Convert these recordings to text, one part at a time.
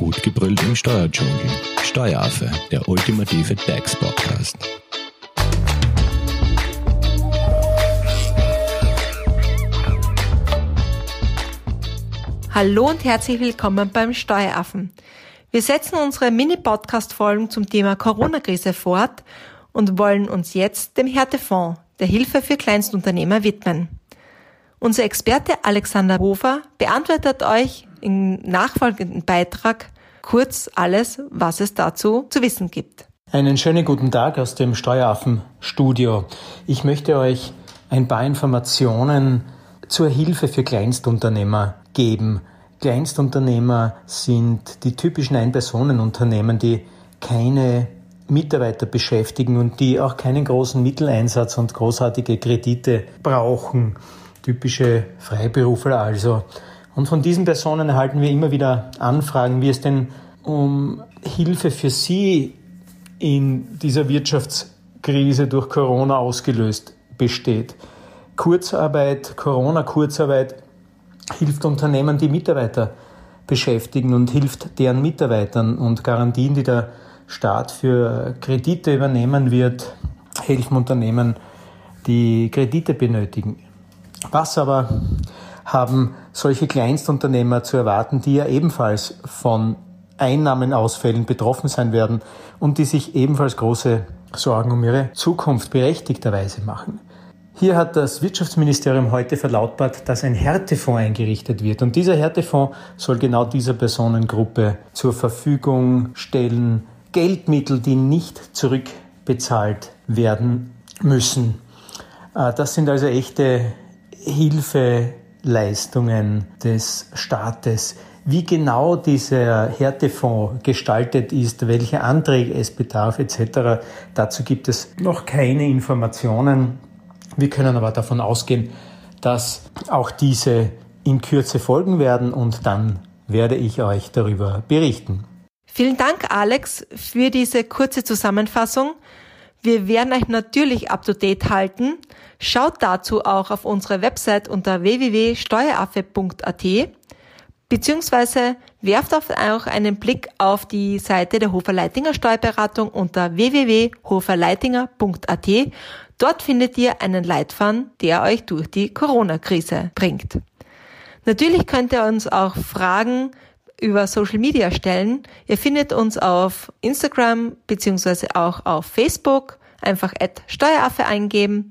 Gut gebrüllt im Steuerdschungel. Steueraffe, der ultimative DAX-Podcast. Hallo und herzlich willkommen beim Steueraffen. Wir setzen unsere Mini-Podcast-Folgen zum Thema Corona-Krise fort und wollen uns jetzt dem Härtefonds, der Hilfe für Kleinstunternehmer, widmen. Unser Experte Alexander Hofer beantwortet euch im nachfolgenden Beitrag kurz alles, was es dazu zu wissen gibt. Einen schönen guten Tag aus dem Steueraffen-Studio. Ich möchte euch ein paar Informationen zur Hilfe für Kleinstunternehmer geben. Kleinstunternehmer sind die typischen Ein-Personen-Unternehmen, die keine Mitarbeiter beschäftigen und die auch keinen großen Mitteleinsatz und großartige Kredite brauchen. Typische Freiberufler also. Und von diesen Personen erhalten wir immer wieder Anfragen, wie es denn um Hilfe für sie in dieser Wirtschaftskrise durch Corona ausgelöst besteht. Kurzarbeit, Corona-Kurzarbeit hilft Unternehmen, die Mitarbeiter beschäftigen und hilft deren Mitarbeitern und Garantien, die der Staat für Kredite übernehmen wird, helfen Unternehmen, die Kredite benötigen. Was aber haben solche Kleinstunternehmer zu erwarten, die ja ebenfalls von Einnahmenausfällen betroffen sein werden und die sich ebenfalls große Sorgen um ihre Zukunft berechtigterweise machen. Hier hat das Wirtschaftsministerium heute verlautbart, dass ein Härtefonds eingerichtet wird. Und dieser Härtefonds soll genau dieser Personengruppe zur Verfügung stellen, Geldmittel, die nicht zurückbezahlt werden müssen. Äh, das sind also echte Hilfe Leistungen des Staates. Wie genau dieser Härtefonds gestaltet ist, welche Anträge es bedarf etc., dazu gibt es noch keine Informationen. Wir können aber davon ausgehen, dass auch diese in Kürze folgen werden und dann werde ich euch darüber berichten. Vielen Dank, Alex, für diese kurze Zusammenfassung. Wir werden euch natürlich up to date halten. Schaut dazu auch auf unsere Website unter www.steueraffe.at beziehungsweise werft auch einen Blick auf die Seite der Hofer-Leitinger Steuerberatung unter www.hoferleitinger.at. Dort findet ihr einen Leitfaden, der euch durch die Corona-Krise bringt. Natürlich könnt ihr uns auch Fragen über Social Media stellen. Ihr findet uns auf Instagram beziehungsweise auch auf Facebook. Einfach Steueraffe eingeben.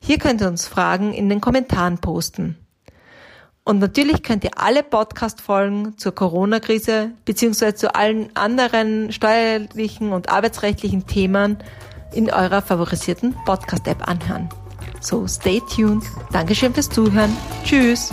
Hier könnt ihr uns Fragen in den Kommentaren posten. Und natürlich könnt ihr alle Podcast-Folgen zur Corona-Krise beziehungsweise zu allen anderen steuerlichen und arbeitsrechtlichen Themen in eurer favorisierten Podcast-App anhören. So stay tuned. Dankeschön fürs Zuhören. Tschüss.